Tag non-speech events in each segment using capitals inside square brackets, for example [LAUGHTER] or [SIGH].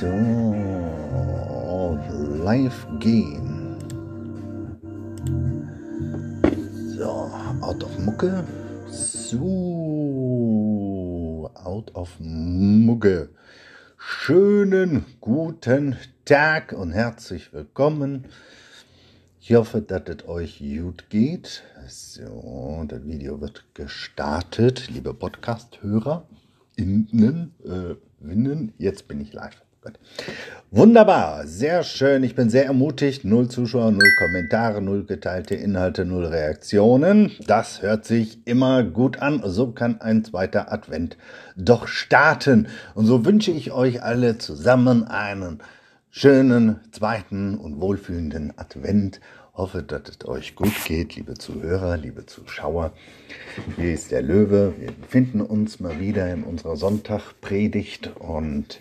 So, live gehen. So, out of Mucke. So, out of Mucke. Schönen guten Tag und herzlich willkommen. Ich hoffe, dass es euch gut geht. So, das Video wird gestartet, liebe Podcast-Hörer. Innen, äh, Winnen. Jetzt bin ich live. Wunderbar, sehr schön. Ich bin sehr ermutigt. Null Zuschauer, null Kommentare, null geteilte Inhalte, null Reaktionen. Das hört sich immer gut an. So kann ein zweiter Advent doch starten. Und so wünsche ich euch alle zusammen einen schönen zweiten und wohlfühlenden Advent hoffe, dass es euch gut geht, liebe Zuhörer, liebe Zuschauer. Hier ist der Löwe. Wir befinden uns mal wieder in unserer Sonntagpredigt und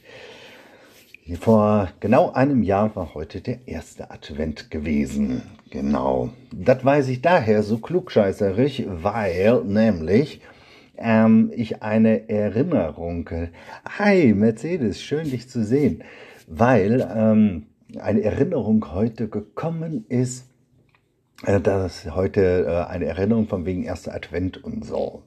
vor genau einem Jahr war heute der erste Advent gewesen. Genau. Das weiß ich daher so klugscheißerig, weil nämlich ähm, ich eine Erinnerung. Hi, Mercedes, schön dich zu sehen. Weil ähm, eine Erinnerung heute gekommen ist das ist heute äh, eine Erinnerung von wegen erster Advent und so.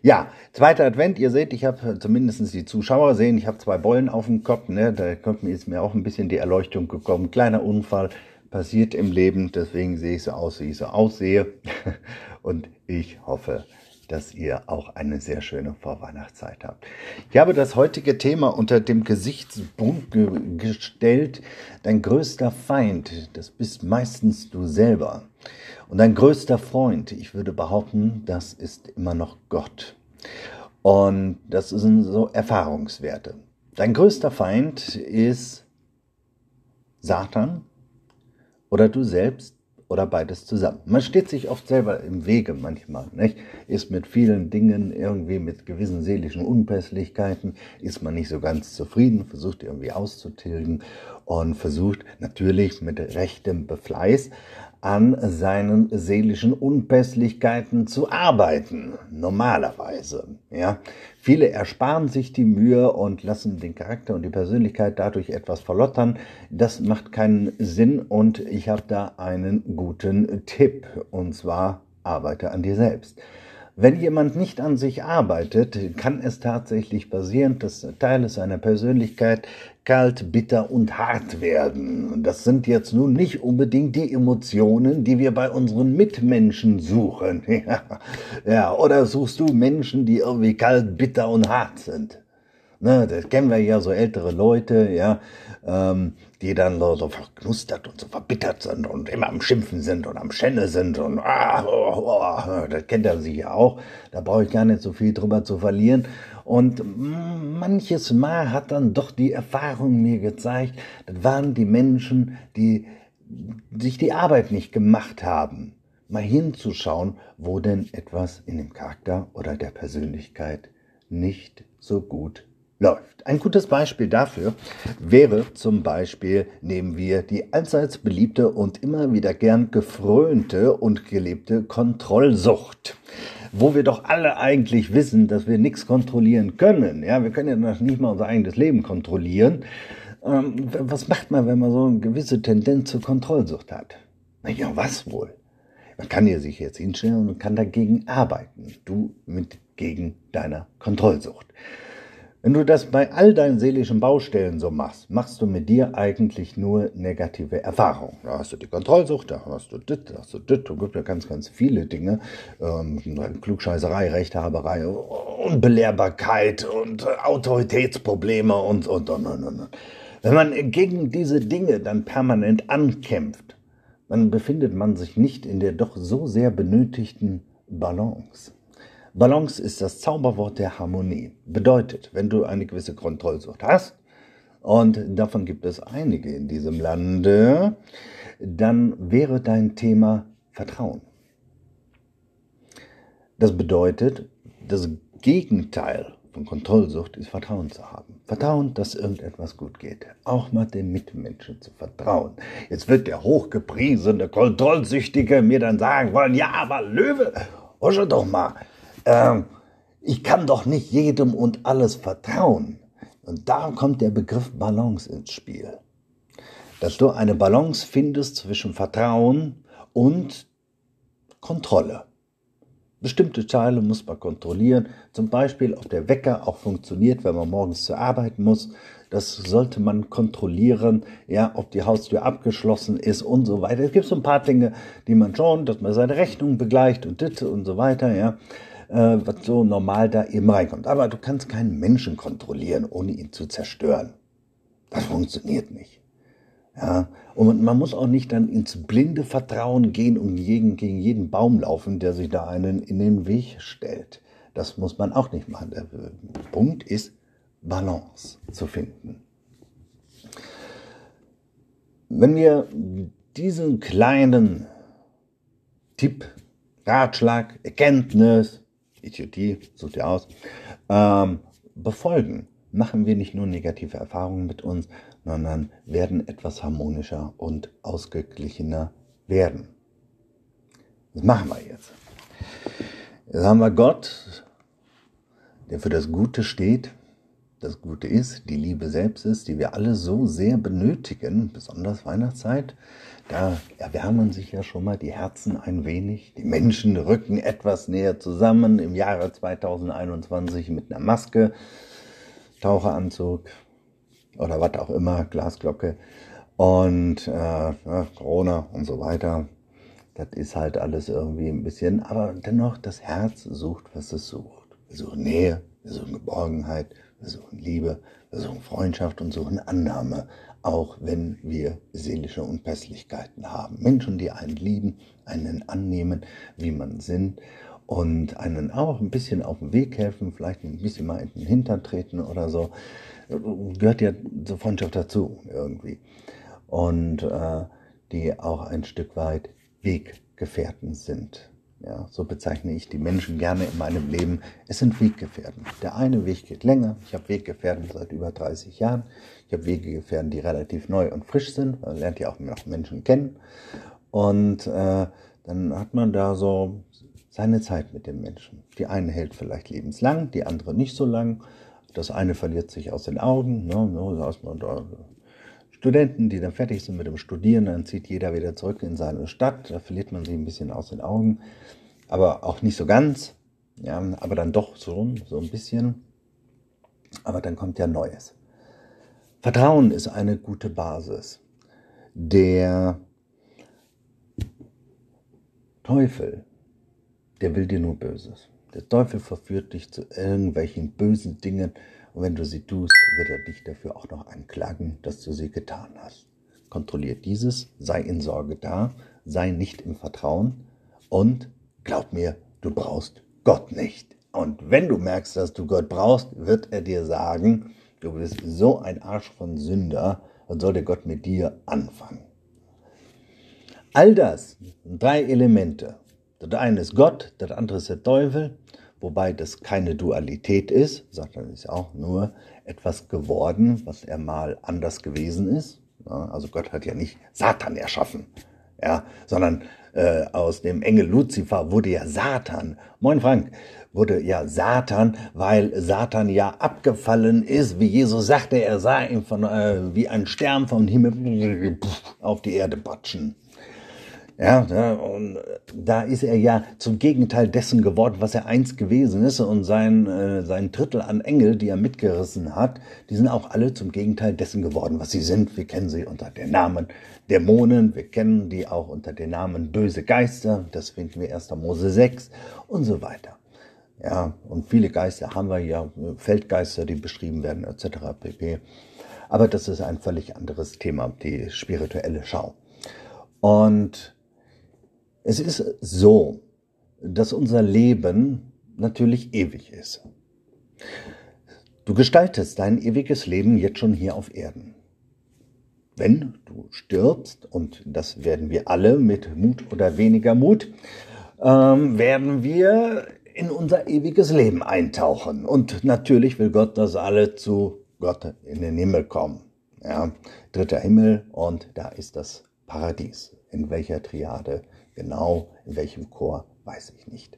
Ja, zweiter Advent, ihr seht, ich habe zumindest die Zuschauer sehen, ich habe zwei Bollen auf dem Kopf, ne? da kommt mir mir auch ein bisschen die Erleuchtung gekommen. Kleiner Unfall passiert im Leben, deswegen sehe ich so aus, wie ich so aussehe. [LAUGHS] Und ich hoffe, dass ihr auch eine sehr schöne Vorweihnachtszeit habt. Ich habe das heutige Thema unter dem Gesichtspunkt ge gestellt, dein größter Feind, das bist meistens du selber. Und dein größter Freund, ich würde behaupten, das ist immer noch Gott. Und das sind so Erfahrungswerte. Dein größter Feind ist Satan oder du selbst oder beides zusammen. Man steht sich oft selber im Wege manchmal, nicht? Ist mit vielen Dingen irgendwie mit gewissen seelischen Unpässlichkeiten, ist man nicht so ganz zufrieden, versucht irgendwie auszutilgen und versucht natürlich mit rechtem Befleiß an seinen seelischen Unpässlichkeiten zu arbeiten. Normalerweise, ja. Viele ersparen sich die Mühe und lassen den Charakter und die Persönlichkeit dadurch etwas verlottern. Das macht keinen Sinn und ich habe da einen guten Tipp und zwar arbeite an dir selbst. Wenn jemand nicht an sich arbeitet, kann es tatsächlich passieren, dass Teile seiner Persönlichkeit kalt, bitter und hart werden. Das sind jetzt nun nicht unbedingt die Emotionen, die wir bei unseren Mitmenschen suchen. [LAUGHS] ja, oder suchst du Menschen, die irgendwie kalt, bitter und hart sind? Ne, das kennen wir ja so ältere Leute, ja, ähm, die dann so verknustert und so verbittert sind und immer am Schimpfen sind und am Schenne sind und ah, oh, oh, das kennt er sich ja auch. Da brauche ich gar nicht so viel drüber zu verlieren. Und manches Mal hat dann doch die Erfahrung mir gezeigt, das waren die Menschen, die sich die Arbeit nicht gemacht haben, mal hinzuschauen, wo denn etwas in dem Charakter oder der Persönlichkeit nicht so gut läuft. Ein gutes Beispiel dafür wäre zum Beispiel, nehmen wir die allseits beliebte und immer wieder gern gefrönte und gelebte Kontrollsucht. Wo wir doch alle eigentlich wissen, dass wir nichts kontrollieren können. Ja, wir können ja nicht mal unser eigenes Leben kontrollieren. Ähm, was macht man, wenn man so eine gewisse Tendenz zur Kontrollsucht hat? Na ja, was wohl? Man kann ja sich jetzt hinstellen und kann dagegen arbeiten. Du mit gegen deiner Kontrollsucht. Wenn du das bei all deinen seelischen Baustellen so machst, machst du mit dir eigentlich nur negative Erfahrungen. Da hast du die Kontrollsucht, da hast du das, da hast du das, da gibt ja ganz, ganz viele Dinge. Ähm, Klugscheißerei, Rechthaberei, Unbelehrbarkeit und Autoritätsprobleme und, und, und, und, und. Wenn man gegen diese Dinge dann permanent ankämpft, dann befindet man sich nicht in der doch so sehr benötigten Balance. Balance ist das Zauberwort der Harmonie. Bedeutet, wenn du eine gewisse Kontrollsucht hast, und davon gibt es einige in diesem Lande, dann wäre dein Thema Vertrauen. Das bedeutet, das Gegenteil von Kontrollsucht ist Vertrauen zu haben. Vertrauen, dass irgendetwas gut geht. Auch mal den Mitmenschen zu vertrauen. Jetzt wird der hochgepriesene Kontrollsüchtige mir dann sagen wollen, ja, aber Löwe, husche doch mal, ähm, ich kann doch nicht jedem und alles vertrauen. Und da kommt der Begriff Balance ins Spiel. Dass du eine Balance findest zwischen Vertrauen und Kontrolle. Bestimmte Teile muss man kontrollieren, zum Beispiel, ob der Wecker auch funktioniert, wenn man morgens zur Arbeit muss. Das sollte man kontrollieren, ja, ob die Haustür abgeschlossen ist und so weiter. Es gibt so ein paar Dinge, die man schon, dass man seine Rechnung begleicht und dit und so weiter, ja, äh, was so normal da eben reinkommt. Aber du kannst keinen Menschen kontrollieren, ohne ihn zu zerstören. Das funktioniert nicht. Ja, und man muss auch nicht dann ins blinde Vertrauen gehen und gegen, gegen jeden Baum laufen, der sich da einen in den Weg stellt. Das muss man auch nicht machen. Der Punkt ist, Balance zu finden. Wenn wir diesen kleinen Tipp, Ratschlag, Erkenntnis, Idiotie, sucht ihr aus, ähm, befolgen, machen wir nicht nur negative Erfahrungen mit uns, sondern werden etwas harmonischer und ausgeglichener werden. Das machen wir jetzt. Jetzt haben wir Gott, der für das Gute steht, das Gute ist, die Liebe selbst ist, die wir alle so sehr benötigen, besonders Weihnachtszeit. Da erwärmen sich ja schon mal die Herzen ein wenig. Die Menschen rücken etwas näher zusammen im Jahre 2021 mit einer Maske, Taucheranzug, oder was auch immer, Glasglocke und äh, ja, Corona und so weiter. Das ist halt alles irgendwie ein bisschen, aber dennoch, das Herz sucht, was es sucht. Wir suchen Nähe, wir suchen Geborgenheit, wir suchen Liebe, wir suchen Freundschaft und suchen Annahme, auch wenn wir seelische Unpässlichkeiten haben. Menschen, die einen lieben, einen annehmen, wie man sind und einen auch ein bisschen auf den Weg helfen, vielleicht ein bisschen mal in den Hintern treten oder so gehört ja zur Freundschaft dazu irgendwie. Und äh, die auch ein Stück weit Weggefährten sind. Ja, so bezeichne ich die Menschen gerne in meinem Leben. Es sind Weggefährten. Der eine Weg geht länger. Ich habe Weggefährten seit über 30 Jahren. Ich habe Weggefährten, die relativ neu und frisch sind. Man lernt ja auch noch Menschen kennen. Und äh, dann hat man da so seine Zeit mit den Menschen. Die eine hält vielleicht lebenslang, die andere nicht so lang. Das eine verliert sich aus den Augen. Ne, ne, da ist man da. Studenten, die dann fertig sind mit dem Studieren, dann zieht jeder wieder zurück in seine Stadt. Da verliert man sie ein bisschen aus den Augen. Aber auch nicht so ganz. Ja, aber dann doch so, so ein bisschen. Aber dann kommt ja Neues. Vertrauen ist eine gute Basis. Der Teufel, der will dir nur Böses. Der Teufel verführt dich zu irgendwelchen bösen Dingen und wenn du sie tust, wird er dich dafür auch noch anklagen, dass du sie getan hast. Kontrolliert dieses, sei in Sorge da, sei nicht im Vertrauen und glaub mir, du brauchst Gott nicht. Und wenn du merkst, dass du Gott brauchst, wird er dir sagen, du bist so ein Arsch von Sünder, dann soll der Gott mit dir anfangen. All das, drei Elemente, das eine ist Gott, das andere ist der Teufel, wobei das keine Dualität ist. Satan ist auch nur etwas geworden, was er mal anders gewesen ist. Also Gott hat ja nicht Satan erschaffen, ja, sondern äh, aus dem Engel Luzifer wurde ja Satan. Moin Frank, wurde ja Satan, weil Satan ja abgefallen ist, wie Jesus sagte, er sah ihn von, äh, wie ein Stern vom Himmel auf die Erde batschen. Ja, ja, und da ist er ja zum Gegenteil dessen geworden, was er einst gewesen ist. Und sein, äh, sein Drittel an Engel, die er mitgerissen hat, die sind auch alle zum Gegenteil dessen geworden, was sie sind. Wir kennen sie unter den Namen Dämonen, wir kennen die auch unter den Namen böse Geister, das finden wir 1. Mose 6 und so weiter. Ja, und viele Geister haben wir ja, Feldgeister, die beschrieben werden, etc. pp. Aber das ist ein völlig anderes Thema, die spirituelle Schau. Und es ist so, dass unser Leben natürlich ewig ist. Du gestaltest dein ewiges Leben jetzt schon hier auf Erden. Wenn du stirbst, und das werden wir alle mit Mut oder weniger Mut, ähm, werden wir in unser ewiges Leben eintauchen. Und natürlich will Gott, dass alle zu Gott in den Himmel kommen. Ja, dritter Himmel und da ist das Paradies. In welcher Triade Genau in welchem Chor, weiß ich nicht.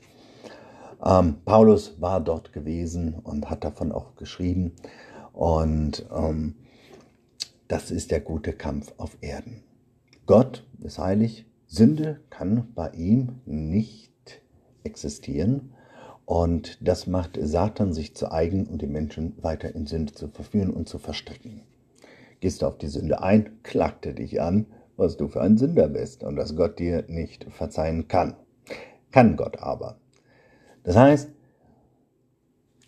Ähm, Paulus war dort gewesen und hat davon auch geschrieben. Und ähm, das ist der gute Kampf auf Erden. Gott ist heilig, Sünde kann bei ihm nicht existieren. Und das macht Satan sich zu eigen, um die Menschen weiter in Sünde zu verführen und zu verstricken. Gehst du auf die Sünde ein, klagt er dich an, was du für ein Sünder bist und dass Gott dir nicht verzeihen kann. Kann Gott aber. Das heißt,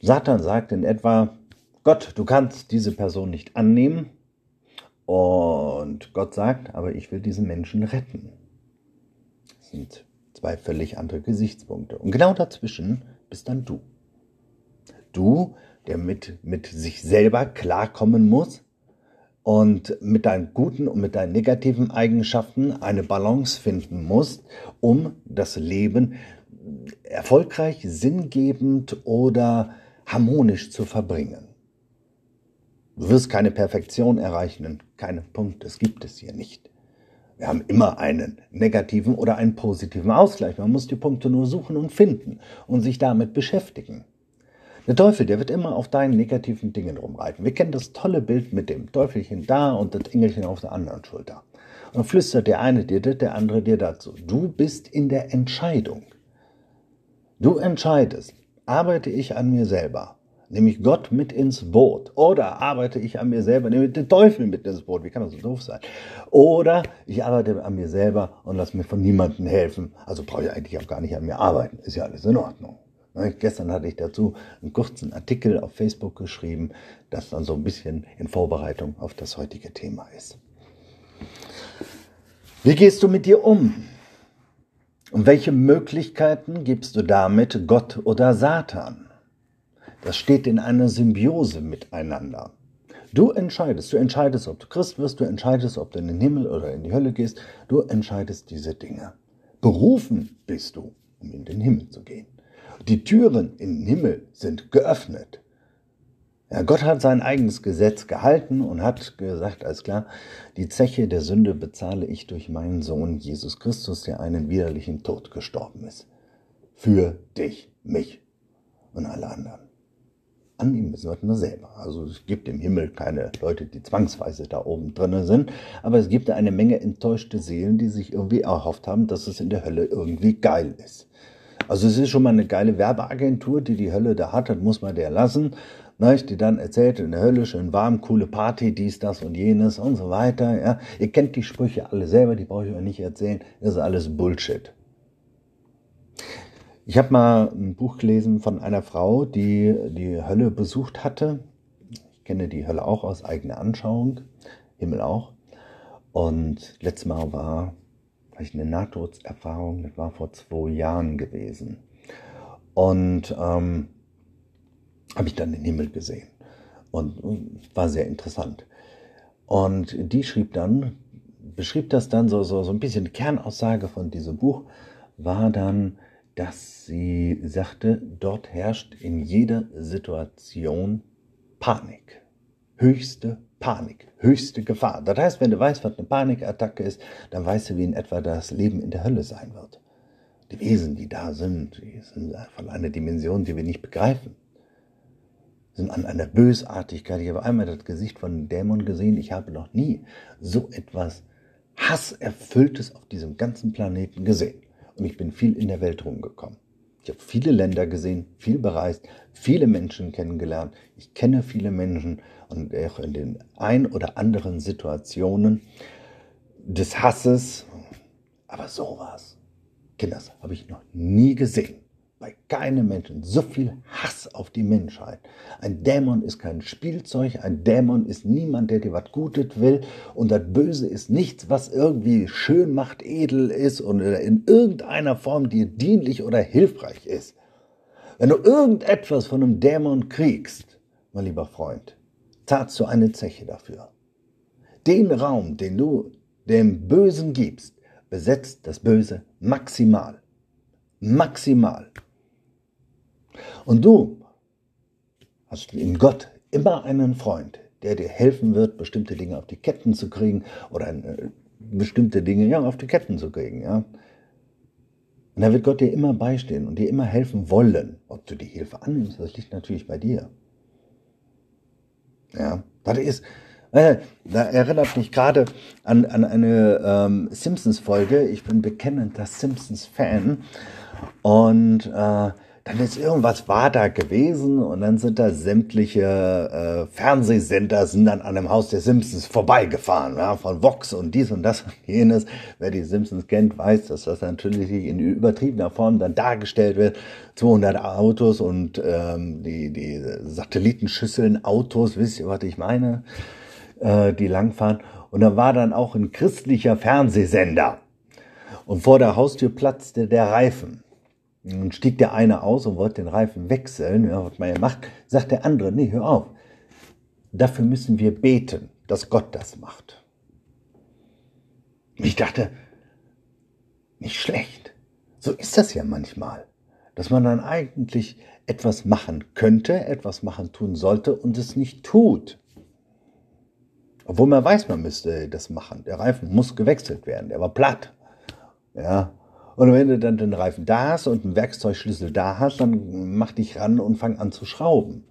Satan sagt in etwa, Gott, du kannst diese Person nicht annehmen. Und Gott sagt, aber ich will diesen Menschen retten. Das sind zwei völlig andere Gesichtspunkte. Und genau dazwischen bist dann du. Du, der mit, mit sich selber klarkommen muss und mit deinen guten und mit deinen negativen Eigenschaften eine Balance finden musst, um das Leben erfolgreich, sinngebend oder harmonisch zu verbringen. Du wirst keine Perfektion erreichen, keine Punkt, das gibt es hier nicht. Wir haben immer einen negativen oder einen positiven Ausgleich. Man muss die Punkte nur suchen und finden und sich damit beschäftigen. Der Teufel, der wird immer auf deinen negativen Dingen rumreiten. Wir kennen das tolle Bild mit dem Teufelchen da und das Engelchen auf der anderen Schulter. Und dann flüstert der eine dir das, der andere dir dazu. Du bist in der Entscheidung. Du entscheidest, arbeite ich an mir selber nehme ich Gott mit ins Boot. Oder arbeite ich an mir selber, nehme ich den Teufel mit ins Boot. Wie kann das so doof sein? Oder ich arbeite an mir selber und lasse mir von niemandem helfen. Also brauche ich eigentlich auch gar nicht an mir arbeiten. Ist ja alles in Ordnung. Ne, gestern hatte ich dazu einen kurzen Artikel auf Facebook geschrieben, das dann so ein bisschen in Vorbereitung auf das heutige Thema ist. Wie gehst du mit dir um? Und welche Möglichkeiten gibst du damit Gott oder Satan? Das steht in einer Symbiose miteinander. Du entscheidest, du entscheidest, ob du Christ wirst, du entscheidest, ob du in den Himmel oder in die Hölle gehst, du entscheidest diese Dinge. Berufen bist du, um in den Himmel zu gehen. Die Türen den Himmel sind geöffnet. Ja, Gott hat sein eigenes Gesetz gehalten und hat gesagt, alles klar, die Zeche der Sünde bezahle ich durch meinen Sohn Jesus Christus, der einen widerlichen Tod gestorben ist. Für dich, mich und alle anderen annehmen müssen wir nur selber. Also es gibt im Himmel keine Leute, die zwangsweise da oben drinnen sind, aber es gibt eine Menge enttäuschte Seelen, die sich irgendwie erhofft haben, dass es in der Hölle irgendwie geil ist. Also es ist schon mal eine geile Werbeagentur, die die Hölle da hat, das muss man der lassen, ne, die dann erzählt, in der Hölle schön warm, coole Party, dies, das und jenes und so weiter. Ja. Ihr kennt die Sprüche alle selber, die brauche ich euch nicht erzählen, das ist alles Bullshit. Ich habe mal ein Buch gelesen von einer Frau, die die Hölle besucht hatte. Ich kenne die Hölle auch aus eigener Anschauung, Himmel auch. Und letztes Mal war vielleicht eine Nahtodserfahrung, das war vor zwei Jahren gewesen. Und ähm, habe ich dann den Himmel gesehen und, und war sehr interessant. Und die schrieb dann, beschrieb das dann so, so, so ein bisschen Kernaussage von diesem Buch, war dann, dass sie sagte, dort herrscht in jeder Situation Panik. Höchste Panik, höchste Gefahr. Das heißt, wenn du weißt, was eine Panikattacke ist, dann weißt du, wie in etwa das Leben in der Hölle sein wird. Die Wesen, die da sind, die sind von einer Dimension, die wir nicht begreifen. Sind an einer Bösartigkeit. Ich habe einmal das Gesicht von einem Dämon gesehen. Ich habe noch nie so etwas Hasserfülltes auf diesem ganzen Planeten gesehen. Und ich bin viel in der Welt rumgekommen. Ich habe viele Länder gesehen, viel bereist, viele Menschen kennengelernt. Ich kenne viele Menschen und auch in den ein oder anderen Situationen des Hasses. Aber sowas, Kinders, habe ich noch nie gesehen bei keinem Menschen so viel Hass auf die Menschheit. Ein Dämon ist kein Spielzeug, ein Dämon ist niemand, der dir was Gutes will und das Böse ist nichts, was irgendwie schön macht, edel ist und in irgendeiner Form dir dienlich oder hilfreich ist. Wenn du irgendetwas von einem Dämon kriegst, mein lieber Freund, zahlst du eine Zeche dafür. Den Raum, den du dem Bösen gibst, besetzt das Böse maximal. Maximal. Und du hast in Gott immer einen Freund, der dir helfen wird, bestimmte Dinge auf die Ketten zu kriegen oder äh, bestimmte Dinge ja, auf die Ketten zu kriegen. Ja. Und da wird Gott dir immer beistehen und dir immer helfen wollen. Ob du die Hilfe annimmst, das liegt natürlich bei dir. Ja, das ist, äh, da erinnert mich gerade an, an eine ähm, Simpsons-Folge. Ich bin bekennender Simpsons-Fan. Und äh, dann ist irgendwas war da gewesen und dann sind da sämtliche äh, Fernsehsender sind dann an dem Haus der Simpsons vorbeigefahren, ja, von Vox und dies und das und jenes. Wer die Simpsons kennt, weiß, dass das natürlich in übertriebener Form dann dargestellt wird. 200 Autos und ähm, die, die Satellitenschüsseln Autos, wisst ihr, was ich meine, äh, die langfahren. Und da war dann auch ein christlicher Fernsehsender. Und vor der Haustür platzte der Reifen. Nun stieg der eine aus und wollte den Reifen wechseln, ja, was man ja macht, sagt der andere, nee, hör auf. Dafür müssen wir beten, dass Gott das macht. Ich dachte, nicht schlecht. So ist das ja manchmal, dass man dann eigentlich etwas machen könnte, etwas machen tun sollte und es nicht tut. Obwohl man weiß, man müsste das machen. Der Reifen muss gewechselt werden, der war platt. Ja, und wenn du dann den Reifen da hast und einen Werkzeugschlüssel da hast, dann mach dich ran und fang an zu schrauben.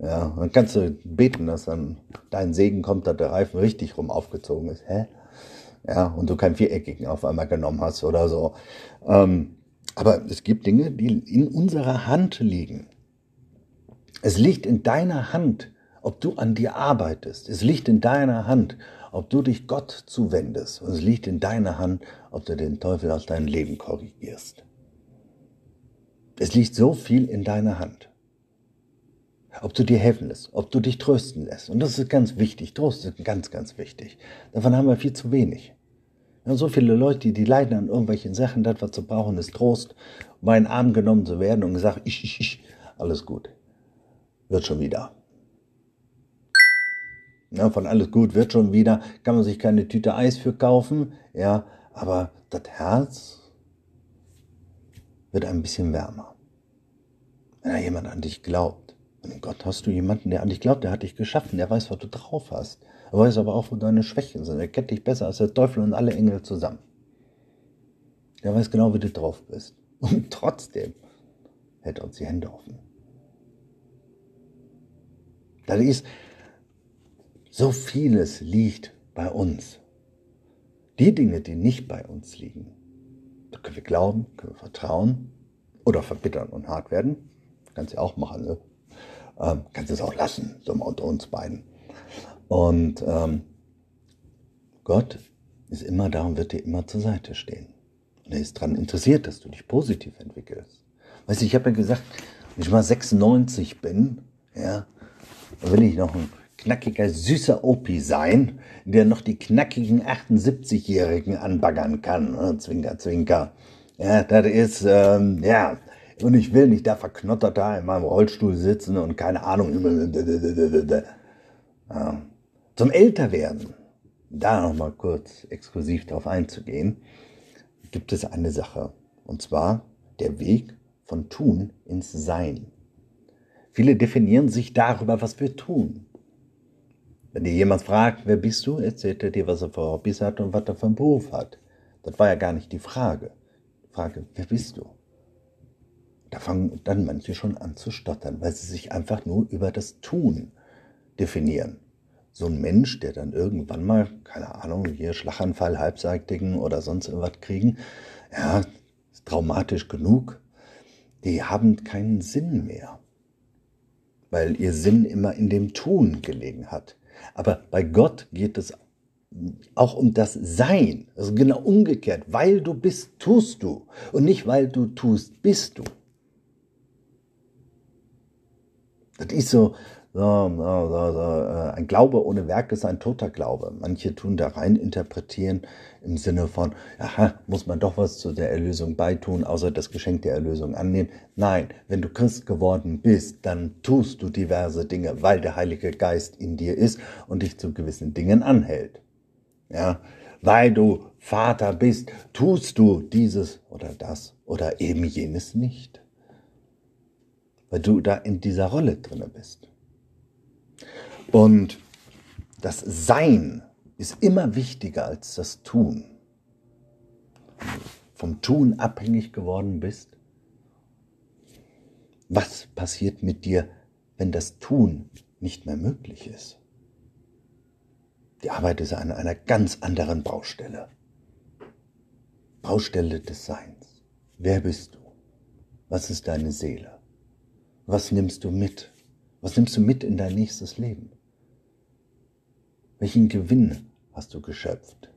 Ja, dann kannst du beten, dass dann dein Segen kommt, dass der Reifen richtig rum aufgezogen ist. Hä? Ja, und du keinen viereckigen auf einmal genommen hast oder so. Ähm, aber es gibt Dinge, die in unserer Hand liegen. Es liegt in deiner Hand, ob du an dir arbeitest. Es liegt in deiner Hand, ob du dich Gott zuwendest. Und es liegt in deiner Hand, ob du den Teufel aus deinem Leben korrigierst. Es liegt so viel in deiner Hand. Ob du dir helfen lässt, ob du dich trösten lässt. Und das ist ganz wichtig. Trost ist ganz, ganz wichtig. Davon haben wir viel zu wenig. Wir haben so viele Leute, die leiden an irgendwelchen Sachen. Das, was sie brauchen, ist Trost, um in den Arm genommen zu werden und gesagt, ich, ich, ich, alles gut. Wird schon wieder. Ja, von alles gut wird schon wieder, kann man sich keine Tüte Eis für kaufen, ja, aber das Herz wird ein bisschen wärmer. Wenn da jemand an dich glaubt. Und Gott hast du jemanden, der an dich glaubt, der hat dich geschaffen, der weiß, was du drauf hast. Er weiß aber auch, wo deine Schwächen sind. Er kennt dich besser als der Teufel und alle Engel zusammen. Der weiß genau, wie du drauf bist. [LAUGHS] Und trotzdem hält er uns die Hände offen. Das ist, so vieles liegt bei uns. Die Dinge, die nicht bei uns liegen, da können wir glauben, können wir vertrauen oder verbittern und hart werden. Kannst du auch machen. Ne? Ähm, kannst es auch lassen, so unter uns beiden. Und ähm, Gott ist immer da und wird dir immer zur Seite stehen. Und er ist daran interessiert, dass du dich positiv entwickelst. Weißt du, ich habe ja gesagt, wenn ich mal 96 bin, ja, will ich noch ein knackiger, süßer Opi sein, der noch die knackigen 78-Jährigen anbaggern kann. Zwinker, zwinker. Ja, das ist, ähm, ja, und ich will nicht da verknottert da in meinem Rollstuhl sitzen und keine Ahnung. Ja. Zum Älterwerden, da nochmal kurz exklusiv darauf einzugehen, gibt es eine Sache. Und zwar der Weg von Tun ins Sein. Viele definieren sich darüber, was wir tun. Wenn dir jemand fragt, wer bist du, erzählt er dir, was er für Hobbys hat und was er für einen Beruf hat. Das war ja gar nicht die Frage. Die Frage, wer bist du? Da fangen dann manche schon an zu stottern, weil sie sich einfach nur über das Tun definieren. So ein Mensch, der dann irgendwann mal, keine Ahnung, hier Schlaganfall, Halbseitigen oder sonst irgendwas kriegen, ja, ist traumatisch genug, die haben keinen Sinn mehr, weil ihr Sinn immer in dem Tun gelegen hat. Aber bei Gott geht es auch um das Sein. Also genau umgekehrt. Weil du bist, tust du. Und nicht weil du tust, bist du. Das ist so, ein Glaube ohne Werk ist ein toter Glaube. Manche tun da rein interpretieren im Sinne von, aha, muss man doch was zu der Erlösung beitun, außer das Geschenk der Erlösung annehmen. Nein, wenn du Christ geworden bist, dann tust du diverse Dinge, weil der Heilige Geist in dir ist und dich zu gewissen Dingen anhält. Ja, weil du Vater bist, tust du dieses oder das oder eben jenes nicht. Weil du da in dieser Rolle drinne bist. Und das Sein ist immer wichtiger als das Tun. Vom Tun abhängig geworden bist. Was passiert mit dir, wenn das Tun nicht mehr möglich ist. Die Arbeit ist an einer ganz anderen Baustelle. Baustelle des Seins. Wer bist du? Was ist deine Seele? Was nimmst du mit? Was nimmst du mit in dein nächstes Leben? Welchen Gewinn hast du geschöpft?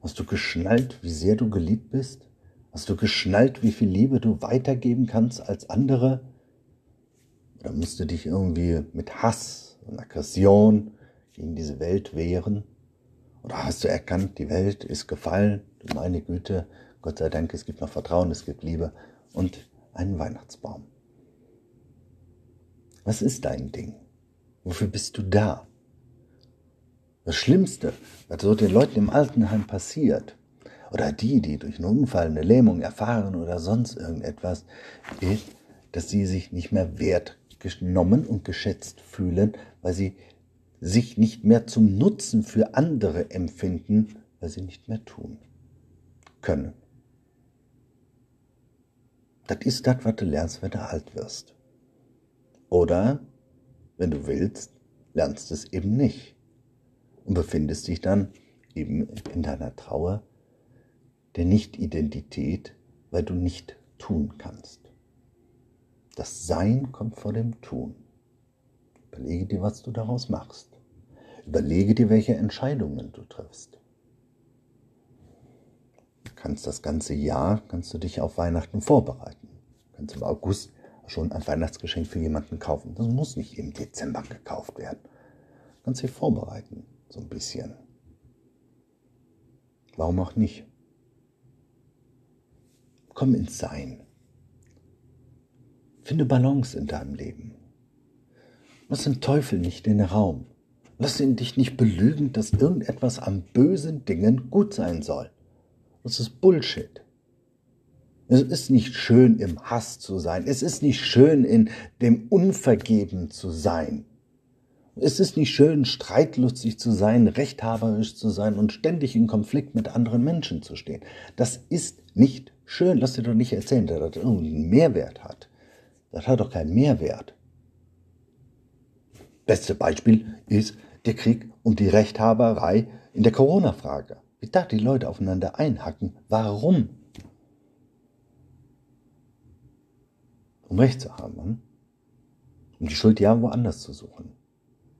Hast du geschnallt, wie sehr du geliebt bist? Hast du geschnallt, wie viel Liebe du weitergeben kannst als andere? Oder musst du dich irgendwie mit Hass und Aggression gegen diese Welt wehren? Oder hast du erkannt, die Welt ist gefallen, du meine Güte, Gott sei Dank, es gibt noch Vertrauen, es gibt Liebe und einen Weihnachtsbaum. Was ist dein Ding? Wofür bist du da? Das Schlimmste, was so den Leuten im Altenheim passiert, oder die, die durch einen Unfall eine Lähmung erfahren oder sonst irgendetwas, ist, dass sie sich nicht mehr wertgenommen und geschätzt fühlen, weil sie sich nicht mehr zum Nutzen für andere empfinden, weil sie nicht mehr tun können. Das ist das, was du lernst, wenn du alt wirst. Oder, wenn du willst, lernst es eben nicht und befindest dich dann eben in deiner Trauer der Nicht-Identität, weil du nicht tun kannst. Das Sein kommt vor dem Tun. Überlege dir, was du daraus machst. Überlege dir, welche Entscheidungen du triffst. Du kannst das ganze Jahr, kannst du dich auf Weihnachten vorbereiten. Du kannst im August schon ein Weihnachtsgeschenk für jemanden kaufen. Das muss nicht im Dezember gekauft werden. Du kannst dich vorbereiten, so ein bisschen. Warum auch nicht? Komm ins Sein. Finde Balance in deinem Leben. Lass den Teufel nicht in den Raum. Lass ihn dich nicht belügen, dass irgendetwas an bösen Dingen gut sein soll. Das ist Bullshit. Es ist nicht schön, im Hass zu sein. Es ist nicht schön, in dem Unvergeben zu sein. Es ist nicht schön, streitlustig zu sein, rechthaberisch zu sein und ständig in Konflikt mit anderen Menschen zu stehen. Das ist nicht schön. Lass dir doch nicht erzählen, dass das irgendeinen Mehrwert hat. Das hat doch keinen Mehrwert. Beste Beispiel ist der Krieg und die Rechthaberei in der Corona-Frage. Wie da die Leute aufeinander einhacken. Warum? Um Recht zu haben. Hm? Um die Schuld ja woanders zu suchen.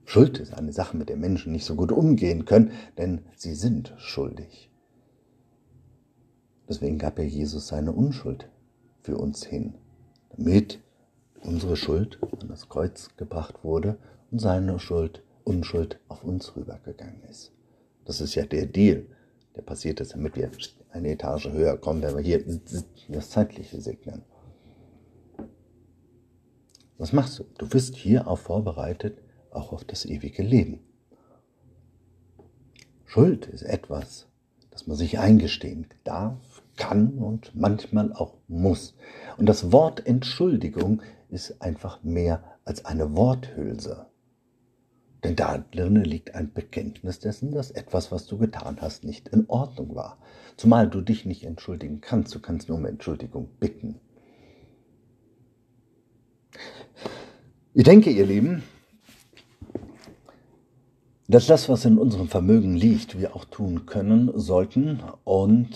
Schuld ist eine Sache, mit der Menschen nicht so gut umgehen können, denn sie sind schuldig. Deswegen gab ja Jesus seine Unschuld für uns hin, damit unsere Schuld an das Kreuz gebracht wurde und seine Schuld, Unschuld auf uns rübergegangen ist. Das ist ja der Deal, der passiert ist, damit wir eine Etage höher kommen, wenn wir hier das Zeitliche segnen. Was machst du? Du wirst hier auch vorbereitet, auch auf das ewige Leben. Schuld ist etwas, das man sich eingestehen darf, kann und manchmal auch muss. Und das Wort Entschuldigung ist einfach mehr als eine Worthülse. Denn da drin liegt ein Bekenntnis dessen, dass etwas, was du getan hast, nicht in Ordnung war. Zumal du dich nicht entschuldigen kannst, du kannst nur um Entschuldigung bitten. Ich denke, ihr Lieben, dass das, was in unserem Vermögen liegt, wir auch tun können sollten und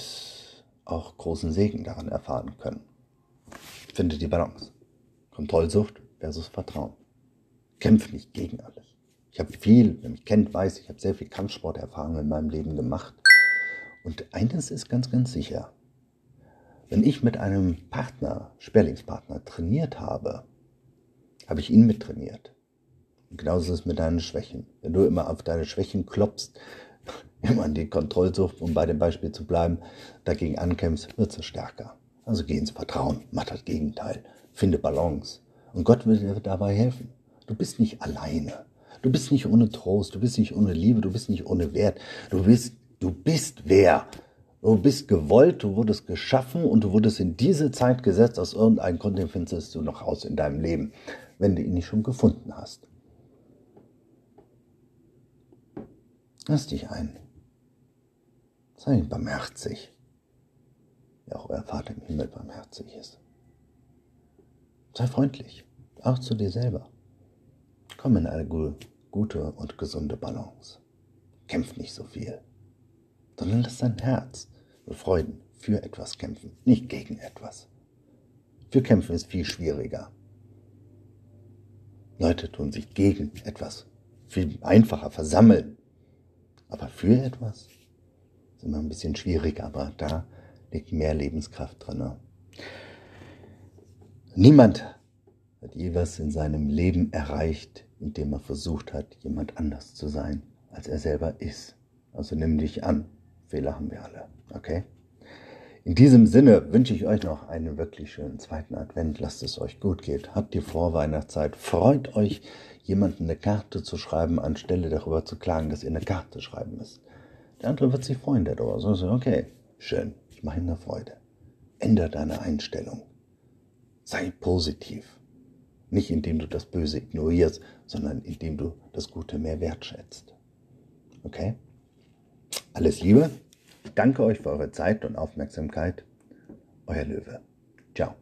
auch großen Segen daran erfahren können. Finde die Balance. Kontrollsucht versus Vertrauen. Kämpf nicht gegen alles. Ich habe viel, wer mich kennt, weiß, ich habe sehr viel Kampfsporterfahrung in meinem Leben gemacht. Und eines ist ganz, ganz sicher. Wenn ich mit einem Partner, Sperlingspartner, trainiert habe, habe ich ihn mittrainiert. Genauso ist es mit deinen Schwächen. Wenn du immer auf deine Schwächen klopfst, [LAUGHS] immer an die Kontrollsucht, um bei dem Beispiel zu bleiben, dagegen ankämpfst, wird es stärker. Also geh ins Vertrauen, mach das Gegenteil, finde Balance. Und Gott will dir dabei helfen. Du bist nicht alleine. Du bist nicht ohne Trost, du bist nicht ohne Liebe, du bist nicht ohne Wert. Du bist, du bist wer? Du bist gewollt, du wurdest geschaffen und du wurdest in diese Zeit gesetzt. Aus irgendeinem Grund findest du noch raus in deinem Leben, wenn du ihn nicht schon gefunden hast. Lass dich ein. Sei barmherzig, wie auch euer Vater im Himmel barmherzig ist. Sei freundlich, auch zu dir selber. Komm in eine gute und gesunde Balance. Kämpf nicht so viel, sondern lass dein Herz mit Freuden für etwas kämpfen, nicht gegen etwas. Für kämpfen ist viel schwieriger. Leute tun sich gegen etwas viel einfacher versammeln. Aber für etwas ist immer ein bisschen schwieriger, aber da liegt mehr Lebenskraft drin. Niemand hat je was in seinem Leben erreicht, indem er versucht hat, jemand anders zu sein, als er selber ist. Also nimm dich an. Fehler haben wir alle. Okay? In diesem Sinne wünsche ich euch noch einen wirklich schönen zweiten Advent. Lasst es euch gut gehen. Habt die Vorweihnachtszeit. Freut euch, jemanden eine Karte zu schreiben, anstelle darüber zu klagen, dass ihr eine Karte schreiben müsst. Der andere wird sich freuen darüber. So, so okay, schön, ich mache ihm eine Freude. Ändere deine Einstellung. Sei positiv. Nicht indem du das Böse ignorierst, sondern indem du das Gute mehr wertschätzt. Okay? Alles Liebe. Danke euch für eure Zeit und Aufmerksamkeit. Euer Löwe. Ciao.